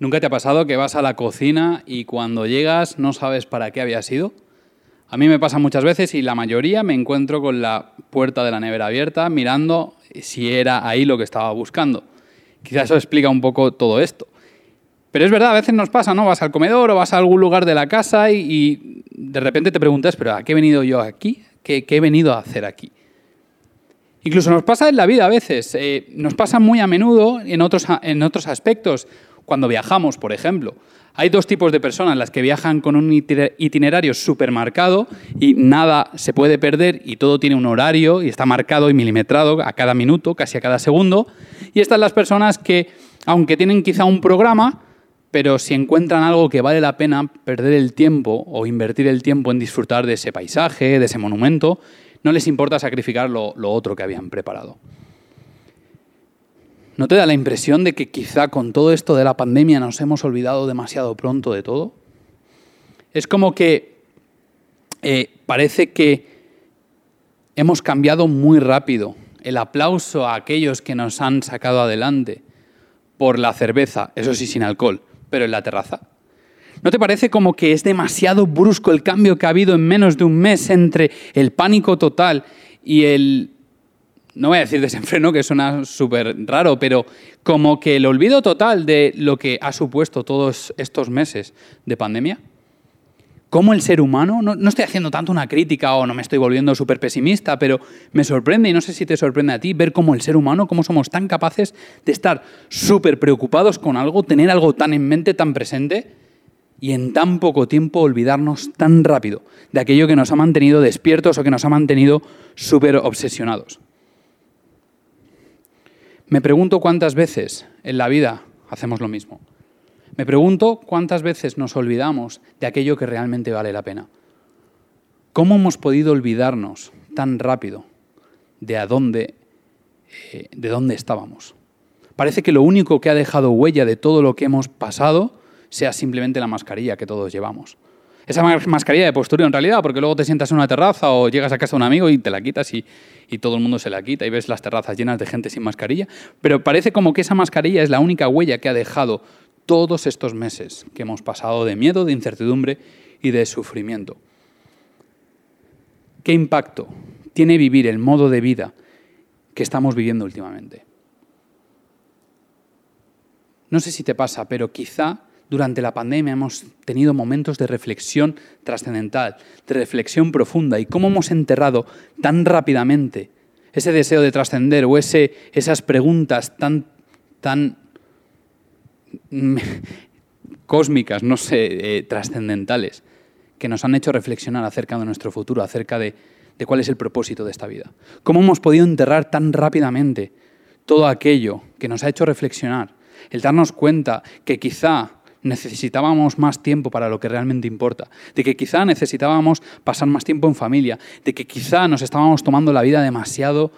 ¿Nunca te ha pasado que vas a la cocina y cuando llegas no sabes para qué había sido? A mí me pasa muchas veces y la mayoría me encuentro con la puerta de la nevera abierta mirando si era ahí lo que estaba buscando. Quizás eso explica un poco todo esto. Pero es verdad, a veces nos pasa, ¿no? Vas al comedor o vas a algún lugar de la casa y, de repente te preguntas, pero ¿a qué he venido yo aquí? ¿Qué, he venido a hacer aquí? Incluso nos pasa en la vida a veces, eh, nos pasa muy a menudo en otros, en otros aspectos cuando viajamos, por ejemplo. Hay dos tipos de personas, las que viajan con un itinerario súper marcado y nada se puede perder y todo tiene un horario y está marcado y milimetrado a cada minuto, casi a cada segundo. Y estas las personas que, aunque tienen quizá un programa, pero si encuentran algo que vale la pena perder el tiempo o invertir el tiempo en disfrutar de ese paisaje, de ese monumento, no les importa sacrificar lo otro que habían preparado. ¿No te da la impresión de que quizá con todo esto de la pandemia nos hemos olvidado demasiado pronto de todo? Es como que eh, parece que hemos cambiado muy rápido el aplauso a aquellos que nos han sacado adelante por la cerveza, eso sí sin alcohol, pero en la terraza. ¿No te parece como que es demasiado brusco el cambio que ha habido en menos de un mes entre el pánico total y el no voy a decir desenfreno, que suena súper raro, pero como que el olvido total de lo que ha supuesto todos estos meses de pandemia. ¿Cómo el ser humano, no, estoy haciendo tanto una crítica o no me estoy volviendo súper pesimista, pero me sorprende, y no sé si te sorprende a ti, ver cómo el ser humano, cómo somos tan capaces de estar súper preocupados con algo, tener algo tan en mente, tan presente, y en tan poco tiempo olvidarnos tan rápido de aquello que nos ha mantenido despiertos o que nos ha mantenido súper obsesionados. Me pregunto cuántas veces en la vida hacemos lo mismo. Me pregunto cuántas veces nos olvidamos de aquello que realmente vale la pena. ¿Cómo hemos podido olvidarnos tan rápido de dónde, eh, de dónde estábamos? Parece que lo único que ha dejado huella de todo lo que hemos pasado sea simplemente la mascarilla que todos llevamos. Esa mascarilla de postura en realidad, porque luego te sientas en una terraza o llegas a casa de un amigo y te la quitas y, y todo el mundo se la quita y ves las terrazas llenas de gente sin mascarilla. Pero parece como que esa mascarilla es la única huella que ha dejado todos estos meses que hemos pasado de miedo, de incertidumbre y de sufrimiento. ¿Qué impacto tiene vivir el modo de vida que estamos viviendo últimamente? No sé si te pasa, pero quizá durante la pandemia hemos tenido momentos de reflexión trascendental, de reflexión profunda y cómo hemos enterrado tan rápidamente ese deseo de trascender o ese, esas preguntas tan, tan cósmicas, no sé, eh, trascendentales, que nos han hecho reflexionar acerca de nuestro futuro, acerca de, de cuál es el propósito de esta vida. ¿Cómo hemos podido enterrar tan rápidamente todo aquello que nos ha hecho reflexionar? El darnos cuenta que quizá necesitábamos más tiempo para lo que realmente importa, de que quizá necesitábamos pasar más tiempo en familia, de que quizá nos estábamos tomando la vida demasiado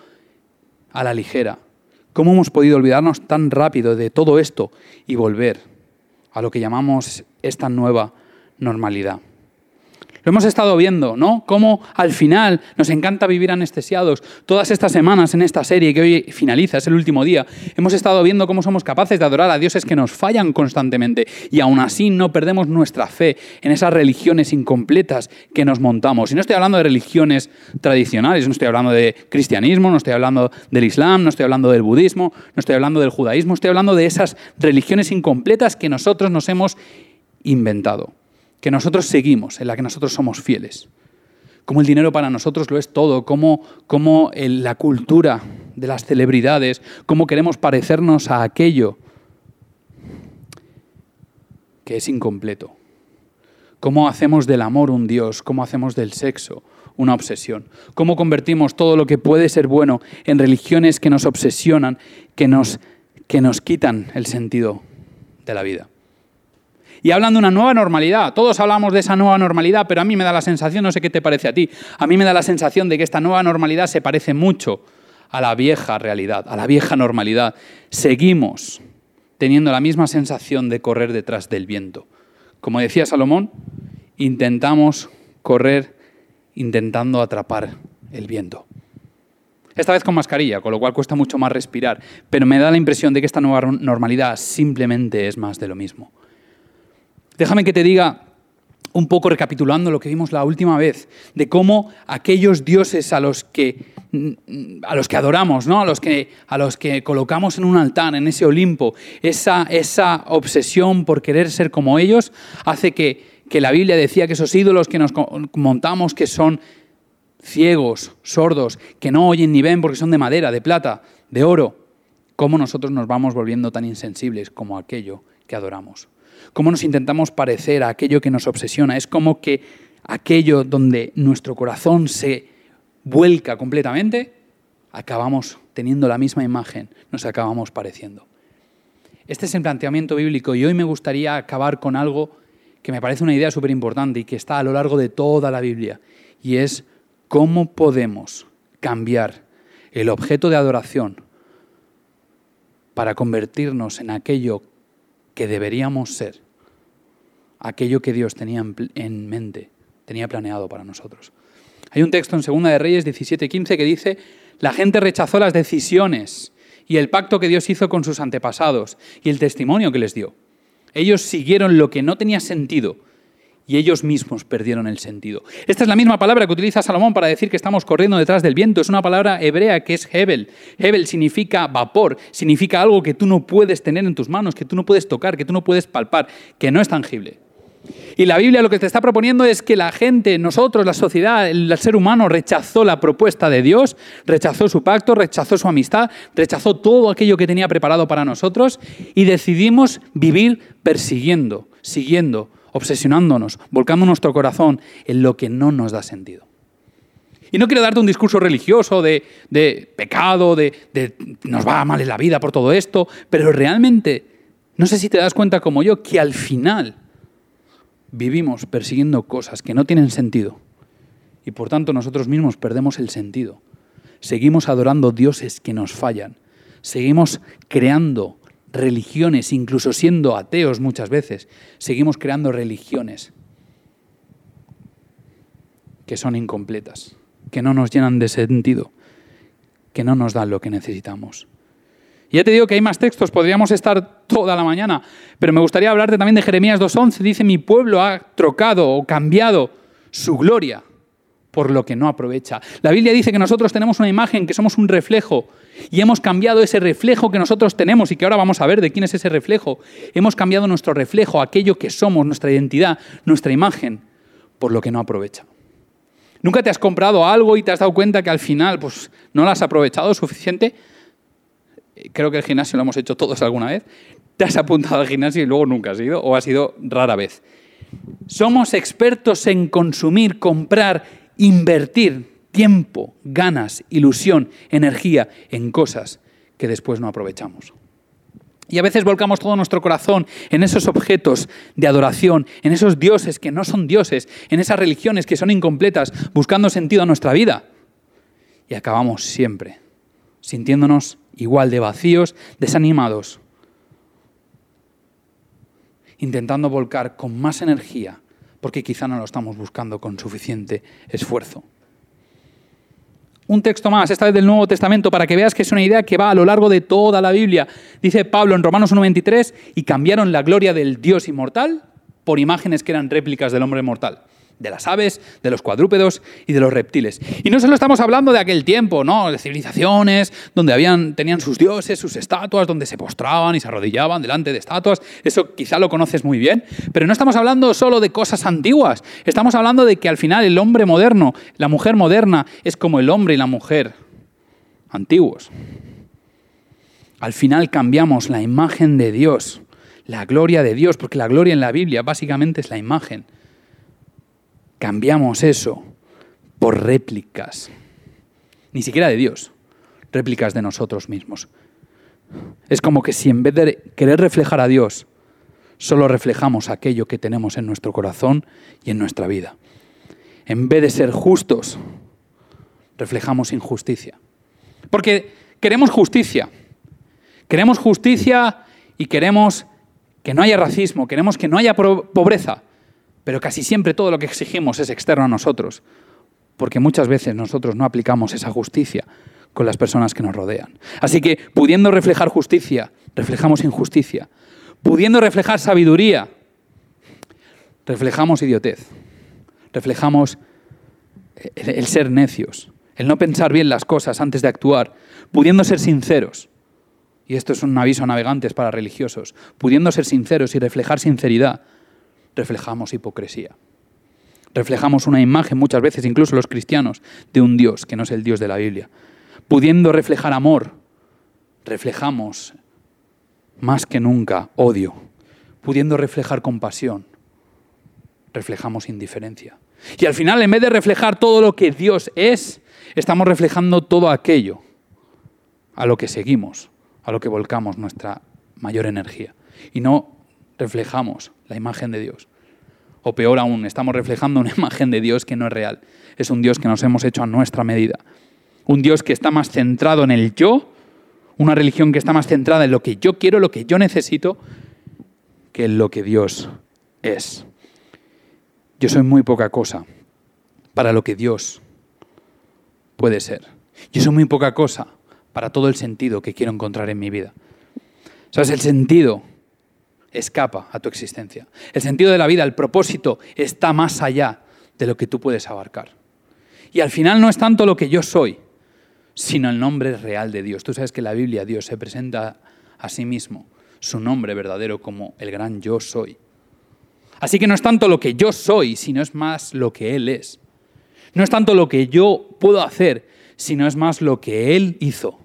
a la ligera. ¿Cómo hemos podido olvidarnos tan rápido de todo esto y volver a lo que llamamos esta nueva normalidad? Lo hemos estado viendo, ¿no? Cómo al final nos encanta vivir anestesiados. Todas estas semanas en esta serie que hoy finaliza, es el último día, hemos estado viendo cómo somos capaces de adorar a dioses que nos fallan constantemente y aún así no perdemos nuestra fe en esas religiones incompletas que nos montamos. Y no estoy hablando de religiones tradicionales, no estoy hablando de cristianismo, no estoy hablando del islam, no estoy hablando del budismo, no estoy hablando del judaísmo, estoy hablando de esas religiones incompletas que nosotros nos hemos inventado que nosotros seguimos, en la que nosotros somos fieles. Como el dinero para nosotros lo es todo, como, como la cultura de las celebridades, cómo queremos parecernos a aquello que es incompleto. Cómo hacemos del amor un Dios, cómo hacemos del sexo una obsesión. Cómo convertimos todo lo que puede ser bueno en religiones que nos obsesionan, que nos, que nos quitan el sentido de la vida y hablan de una nueva normalidad. Todos hablamos de esa nueva normalidad, pero a mí me da la sensación, no sé qué te parece a ti, a mí me da la sensación de que esta nueva normalidad se parece mucho a la vieja realidad, a la vieja normalidad. Seguimos teniendo la misma sensación de correr detrás del viento. Como decía Salomón, intentamos correr intentando atrapar el viento. Esta vez con mascarilla, con lo cual cuesta mucho más respirar, pero me da la impresión de que esta nueva normalidad simplemente es más de lo mismo. Déjame que te diga un poco recapitulando lo que vimos la última vez, de cómo aquellos dioses a los que, a los que adoramos, ¿no? a, los que, a los que colocamos en un altar, en ese Olimpo, esa, esa obsesión por querer ser como ellos, hace que, que la Biblia decía que esos ídolos que nos montamos, que son ciegos, sordos, que no oyen ni ven porque son de madera, de plata, de oro, cómo nosotros nos vamos volviendo tan insensibles como aquello que adoramos. Cómo nos intentamos parecer a aquello que nos obsesiona. Es como que aquello donde nuestro corazón se vuelca completamente, acabamos teniendo la misma imagen, nos acabamos pareciendo. Este es el planteamiento bíblico y hoy me gustaría acabar con algo que me parece una idea súper importante y que está a lo largo de toda la Biblia, y es cómo podemos cambiar el objeto de adoración para convertirnos en aquello que deberíamos ser, aquello que Dios tenía en mente, tenía planeado para nosotros. Hay un texto en Segunda de Reyes 17:15 que dice, la gente rechazó las decisiones y el pacto que Dios hizo con sus antepasados y el testimonio que les dio. Ellos siguieron lo que no tenía sentido y ellos mismos perdieron el sentido. Esta es la misma palabra que utiliza Salomón para decir que estamos corriendo detrás del viento. Es una palabra hebrea que es Hebel. Hebel significa vapor, significa algo que tú no puedes tener en tus manos, que tú no puedes tocar, que tú no puedes palpar, que no es tangible. Y la Biblia lo que te está proponiendo es que la gente, nosotros, la sociedad, el ser humano rechazó la propuesta de Dios, rechazó su pacto, rechazó su amistad, rechazó todo aquello que tenía preparado para nosotros y decidimos vivir persiguiendo, siguiendo, obsesionándonos, volcando nuestro corazón en lo que no nos da sentido. Y no quiero darte un discurso religioso de, pecado, de, de nos va mal en la vida por todo esto, pero realmente, no sé si te das cuenta como yo, que al final vivimos persiguiendo cosas que no tienen sentido y por tanto nosotros mismos perdemos el sentido. Seguimos adorando dioses que nos fallan. Seguimos creando religiones, incluso siendo ateos muchas veces. Seguimos creando religiones que son incompletas, que no nos llenan de sentido, que no nos dan lo que necesitamos. Ya te digo que hay más textos, podríamos estar toda la mañana, pero me gustaría hablarte también de Jeremías 2.11. Dice, mi pueblo ha trocado o cambiado su gloria por lo que no aprovecha. La Biblia dice que nosotros tenemos una imagen, que somos un reflejo, y hemos cambiado ese reflejo que nosotros tenemos y que ahora vamos a ver de quién es ese reflejo. Hemos cambiado nuestro reflejo, aquello que somos, nuestra identidad, nuestra imagen, por lo que no aprovecha. ¿Nunca te has comprado algo y te has dado cuenta que al final pues, no lo has aprovechado suficiente? creo que el gimnasio lo hemos hecho todos alguna vez, te has apuntado al gimnasio y luego nunca has ido o ha sido rara vez. Somos expertos en consumir, comprar, invertir tiempo, ganas, ilusión, energía en cosas que después no aprovechamos. Y a veces volcamos todo nuestro corazón en esos objetos de adoración, en esos dioses que no son dioses, en esas religiones que son incompletas, buscando sentido a nuestra vida. Y acabamos siempre sintiéndonos igual de vacíos, desanimados, intentando volcar con más energía, porque quizá no lo estamos buscando con suficiente esfuerzo. Un texto más, esta vez del Nuevo Testamento, para que veas que es una idea que va a lo largo de toda la Biblia. Dice Pablo en Romanos 1.23, y cambiaron la gloria del Dios inmortal por imágenes que eran réplicas del hombre mortal de las aves, de los cuadrúpedos y de los reptiles. Y no solo estamos hablando de aquel tiempo, ¿no? De civilizaciones donde habían, tenían sus dioses, sus estatuas, donde se postraban y se arrodillaban delante de estatuas. Eso quizá lo conoces muy bien. Pero no estamos hablando solo de cosas antiguas. Estamos hablando de que al final el hombre moderno, la mujer moderna, es como el hombre y la mujer antiguos. Al final cambiamos la imagen de Dios, la gloria de Dios, porque la gloria en la Biblia básicamente es la imagen cambiamos eso por réplicas, ni siquiera de Dios, réplicas de nosotros mismos. Es como que si en vez de querer reflejar a Dios, solo reflejamos aquello que tenemos en nuestro corazón y en nuestra vida. En vez de ser justos, reflejamos injusticia. Porque queremos justicia. Queremos justicia y queremos que no haya racismo, queremos que no haya pobreza. Pero casi siempre todo lo que exigimos es externo a nosotros, porque muchas veces nosotros no aplicamos esa justicia con las personas que nos rodean. Así que pudiendo reflejar justicia, reflejamos injusticia. Pudiendo reflejar sabiduría, reflejamos idiotez. Reflejamos el, ser necios, el no pensar bien las cosas antes de actuar, pudiendo ser sinceros. Y esto es un aviso a navegantes para religiosos. Pudiendo ser sinceros y reflejar sinceridad, reflejamos hipocresía. Reflejamos una imagen, muchas veces, incluso los cristianos, de un Dios que no es el Dios de la Biblia. Pudiendo reflejar amor, reflejamos más que nunca odio. Pudiendo reflejar compasión, reflejamos indiferencia. Y al final, en vez de reflejar todo lo que Dios es, estamos reflejando todo aquello a lo que seguimos, a lo que volcamos nuestra mayor energía. Y no reflejamos la imagen de Dios. O peor aún, estamos reflejando una imagen de Dios que no es real. Es un Dios que nos hemos hecho a nuestra medida. Un Dios que está más centrado en el yo, una religión que está más centrada en lo que yo quiero, lo que yo necesito, que en lo que Dios es. Yo soy muy poca cosa para lo que Dios puede ser. Yo soy muy poca cosa para todo el sentido que quiero encontrar en mi vida. ¿Sabes? El sentido escapa a tu existencia. El sentido de la vida, el propósito está más allá de lo que tú puedes abarcar. Y al final no es tanto lo que yo soy, sino el nombre real de Dios. Tú sabes que en la Biblia Dios se presenta a sí mismo, su nombre verdadero como el gran yo soy. Así que no es tanto lo que yo soy, sino es más lo que Él es. No es tanto lo que yo puedo hacer, sino es más lo que Él hizo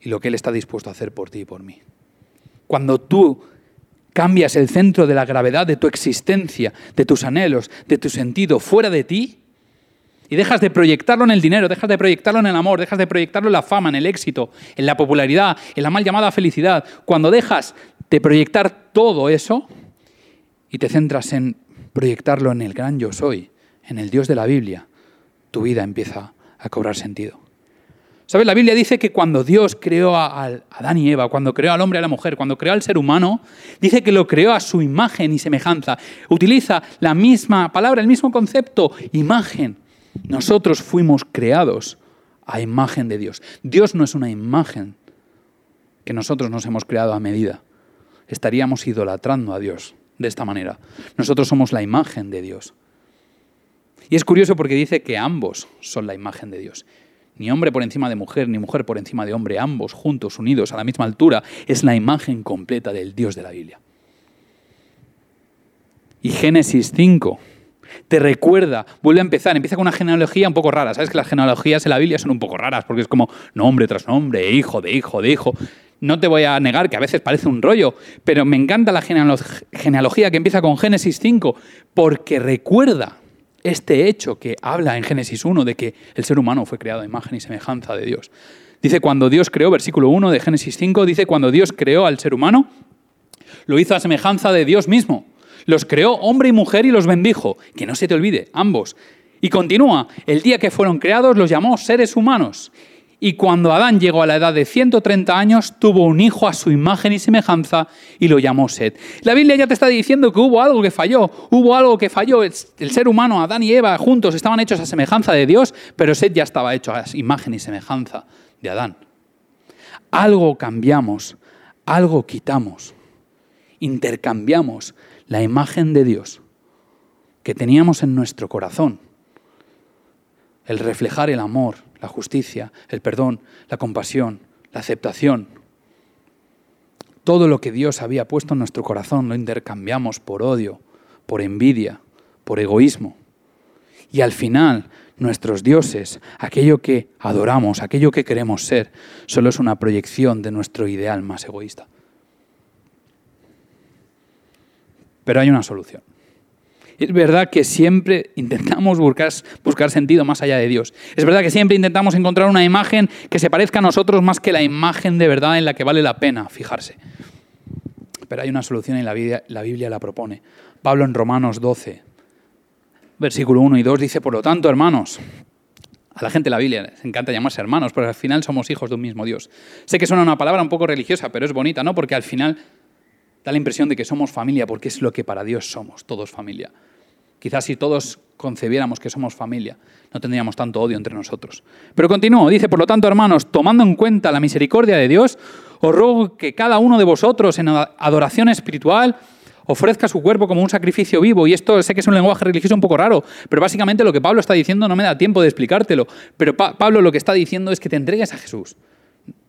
y lo que Él está dispuesto a hacer por ti y por mí. Cuando tú cambias el centro de la gravedad de tu existencia, de tus anhelos, de tu sentido fuera de ti, y dejas de proyectarlo en el dinero, dejas de proyectarlo en el amor, dejas de proyectarlo en la fama, en el éxito, en la popularidad, en la mal llamada felicidad, cuando dejas de proyectar todo eso, y te centras en proyectarlo en el gran yo soy, en el Dios de la Biblia, tu vida empieza a cobrar sentido. ¿Sabes? La Biblia dice que cuando Dios creó a, Adán y Eva, cuando creó al hombre y a la mujer, cuando creó al ser humano, dice que lo creó a su imagen y semejanza. Utiliza la misma palabra, el mismo concepto, imagen. Nosotros fuimos creados a imagen de Dios. Dios no es una imagen que nosotros nos hemos creado a medida. Estaríamos idolatrando a Dios de esta manera. Nosotros somos la imagen de Dios. Y es curioso porque dice que ambos son la imagen de Dios. Ni hombre por encima de mujer, ni mujer por encima de hombre, ambos juntos, unidos a la misma altura, es la imagen completa del Dios de la Biblia. Y Génesis 5 te recuerda, vuelve a empezar, empieza con una genealogía un poco rara. Sabes que las genealogías en la Biblia son un poco raras porque es como nombre tras nombre, hijo de hijo de hijo. No te voy a negar que a veces parece un rollo, pero me encanta la genealogía que empieza con Génesis 5 porque recuerda este hecho que habla en Génesis 1 de que el ser humano fue creado a imagen y semejanza de Dios. Dice cuando Dios creó, versículo 1 de Génesis 5, dice cuando Dios creó al ser humano, lo hizo a semejanza de Dios mismo. Los creó hombre y mujer y los bendijo. Que no se te olvide, ambos. Y continúa, el día que fueron creados los llamó seres humanos y cuando Adán llegó a la edad de 130 años, tuvo un hijo a su imagen y semejanza y lo llamó Set. La Biblia ya te está diciendo que hubo algo que falló, hubo algo que falló. El ser humano, Adán y Eva, juntos estaban hechos a semejanza de Dios, pero Set ya estaba hecho a imagen y semejanza de Adán. Algo cambiamos, algo quitamos, intercambiamos la imagen de Dios que teníamos en nuestro corazón, el reflejar el amor, la justicia, el perdón, la compasión, la aceptación. Todo lo que Dios había puesto en nuestro corazón lo intercambiamos por odio, por envidia, por egoísmo. Y al final, nuestros dioses, aquello que adoramos, aquello que queremos ser, solo es una proyección de nuestro ideal más egoísta. Pero hay una solución. Es verdad que siempre intentamos buscar, sentido más allá de Dios. Es verdad que siempre intentamos encontrar una imagen que se parezca a nosotros más que la imagen de verdad en la que vale la pena fijarse. Pero hay una solución y la Biblia la, propone. Pablo en Romanos 12, versículo 1 y 2 dice, por lo tanto, hermanos, a la gente de la Biblia les encanta llamarse hermanos, porque al final somos hijos de un mismo Dios. Sé que suena una palabra un poco religiosa, pero es bonita, ¿no? Porque al final da la impresión de que somos familia, porque es lo que para Dios somos, todos familia. Quizás si todos concebiéramos que somos familia, no tendríamos tanto odio entre nosotros. Pero continúo, dice, por lo tanto, hermanos, tomando en cuenta la misericordia de Dios, os ruego que cada uno de vosotros en adoración espiritual ofrezca su cuerpo como un sacrificio vivo. Y esto sé que es un lenguaje religioso un poco raro, pero básicamente lo que Pablo está diciendo no me da tiempo de explicártelo. Pero Pablo lo que está diciendo es que te entregues a Jesús.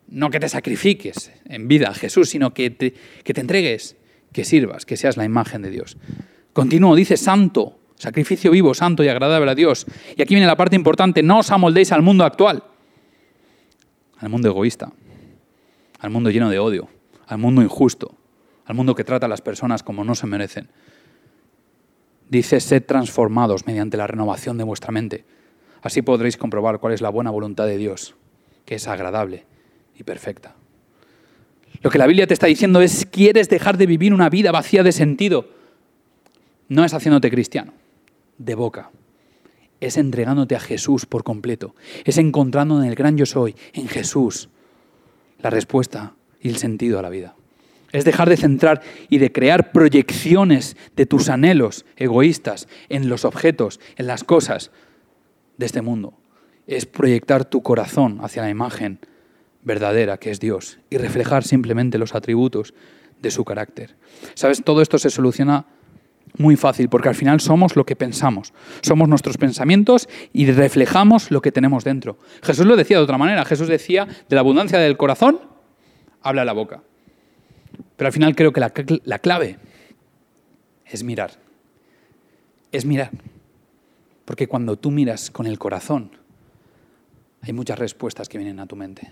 No que te sacrifiques en vida a Jesús, sino que que te entregues, que sirvas, que seas la imagen de Dios. Continúo, dice santo, sacrificio vivo, santo y agradable a Dios. Y aquí viene la parte importante, no os amoldéis al mundo actual, al mundo egoísta, al mundo lleno de odio, al mundo injusto, al mundo que trata a las personas como no se merecen. Dice, sed transformados mediante la renovación de vuestra mente. Así podréis comprobar cuál es la buena voluntad de Dios, que es agradable y perfecta. Lo que la Biblia te está diciendo es, ¿quieres dejar de vivir una vida vacía de sentido? No es haciéndote cristiano, de boca. Es entregándote a Jesús por completo. Es encontrando en el gran yo soy, en Jesús, la respuesta y el sentido a la vida. Es dejar de centrar y de crear proyecciones de tus anhelos egoístas en los objetos, en las cosas de este mundo. Es proyectar tu corazón hacia la imagen verdadera que es Dios y reflejar simplemente los atributos de su carácter. ¿Sabes? Todo esto se soluciona muy fácil porque al final somos lo que pensamos. Somos nuestros pensamientos y reflejamos lo que tenemos dentro. Jesús lo decía de otra manera. Jesús decía, de la abundancia del corazón, habla la boca. Pero al final creo que la, la clave es mirar. Es mirar. Porque cuando tú miras con el corazón, hay muchas respuestas que vienen a tu mente.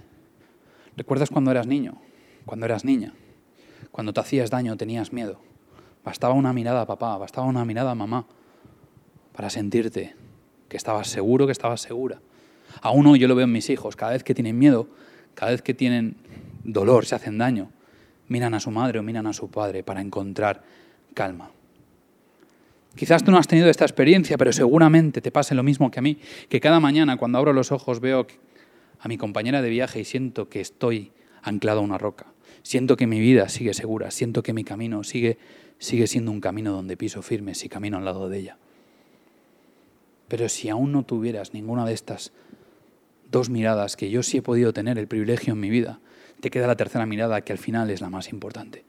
¿Recuerdas cuando eras niño? Cuando eras niña. Cuando te hacías daño tenías miedo. Bastaba una mirada a papá, bastaba una mirada a mamá para sentirte que estabas seguro, que estabas segura. A uno yo lo veo en mis hijos, cada vez que tienen miedo, cada vez que tienen dolor, se hacen daño, miran a su madre o miran a su padre para encontrar calma. Quizás tú no has tenido esta experiencia, pero seguramente te pase lo mismo que a mí, que cada mañana cuando abro los ojos veo a mi compañera de viaje y siento que estoy anclado a una roca. Siento que mi vida sigue segura, siento que mi camino sigue, sigue siendo un camino donde piso firme si camino al lado de ella. Pero si aún no tuvieras ninguna de estas dos miradas que yo sí he podido tener el privilegio en mi vida, te queda la tercera mirada que al final es la más importante,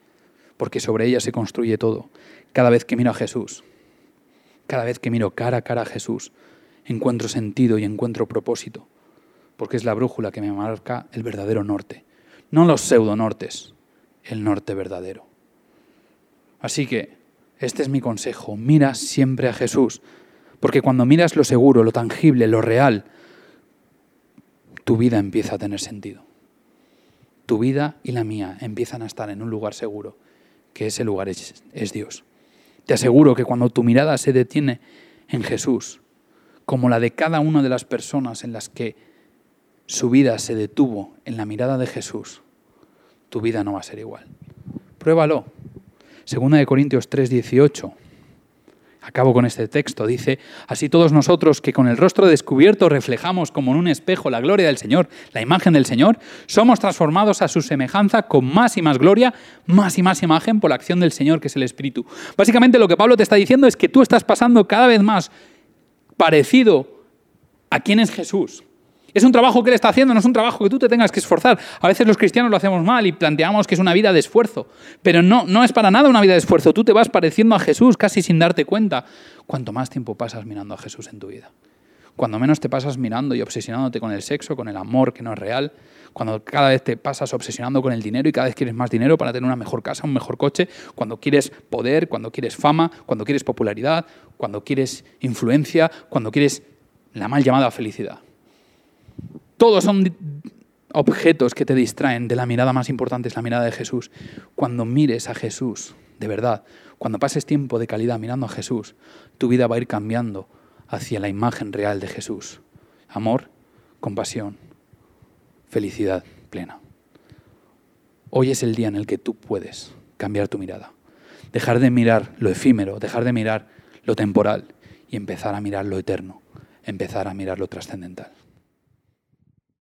porque sobre ella se construye todo. Cada vez que miro a Jesús, cada vez que miro cara a cara a Jesús, encuentro sentido y encuentro propósito, porque es la brújula que me marca el verdadero norte, no los pseudonortes, el norte verdadero. Así que este es mi consejo, mira siempre a Jesús, porque cuando miras lo seguro, lo tangible, lo real, tu vida empieza a tener sentido tu vida y la mía empiezan a estar en un lugar seguro, que ese lugar es, Dios. Te aseguro que cuando tu mirada se detiene en Jesús, como la de cada una de las personas en las que su vida se detuvo en la mirada de Jesús, tu vida no va a ser igual. Pruébalo. Segunda de Corintios 3:18 Acabo con este texto. Dice, así todos nosotros que con el rostro descubierto reflejamos como en un espejo la gloria del Señor, la imagen del Señor, somos transformados a su semejanza con más y más gloria, más y más imagen por la acción del Señor que es el Espíritu. Básicamente lo que Pablo te está diciendo es que tú estás pasando cada vez más parecido a quién es Jesús. Es un trabajo que Él está haciendo, no es un trabajo que tú te tengas que esforzar. A veces los cristianos lo hacemos mal y planteamos que es una vida de esfuerzo, pero no, no es para nada una vida de esfuerzo. Tú te vas pareciendo a Jesús casi sin darte cuenta. Cuanto más tiempo pasas mirando a Jesús en tu vida. Cuando menos te pasas mirando y obsesionándote con el sexo, con el amor que no es real, cuando cada vez te pasas obsesionando con el dinero y cada vez quieres más dinero para tener una mejor casa, un mejor coche, cuando quieres poder, cuando quieres fama, cuando quieres popularidad, cuando quieres influencia, cuando quieres la mal llamada felicidad. Todos son objetos que te distraen de la mirada más importante, es la mirada de Jesús. Cuando mires a Jesús, de verdad, cuando pases tiempo de calidad mirando a Jesús, tu vida va a ir cambiando hacia la imagen real de Jesús. Amor, compasión, felicidad plena. Hoy es el día en el que tú puedes cambiar tu mirada. Dejar de mirar lo efímero, dejar de mirar lo temporal y empezar a mirar lo eterno, empezar a mirar lo trascendental.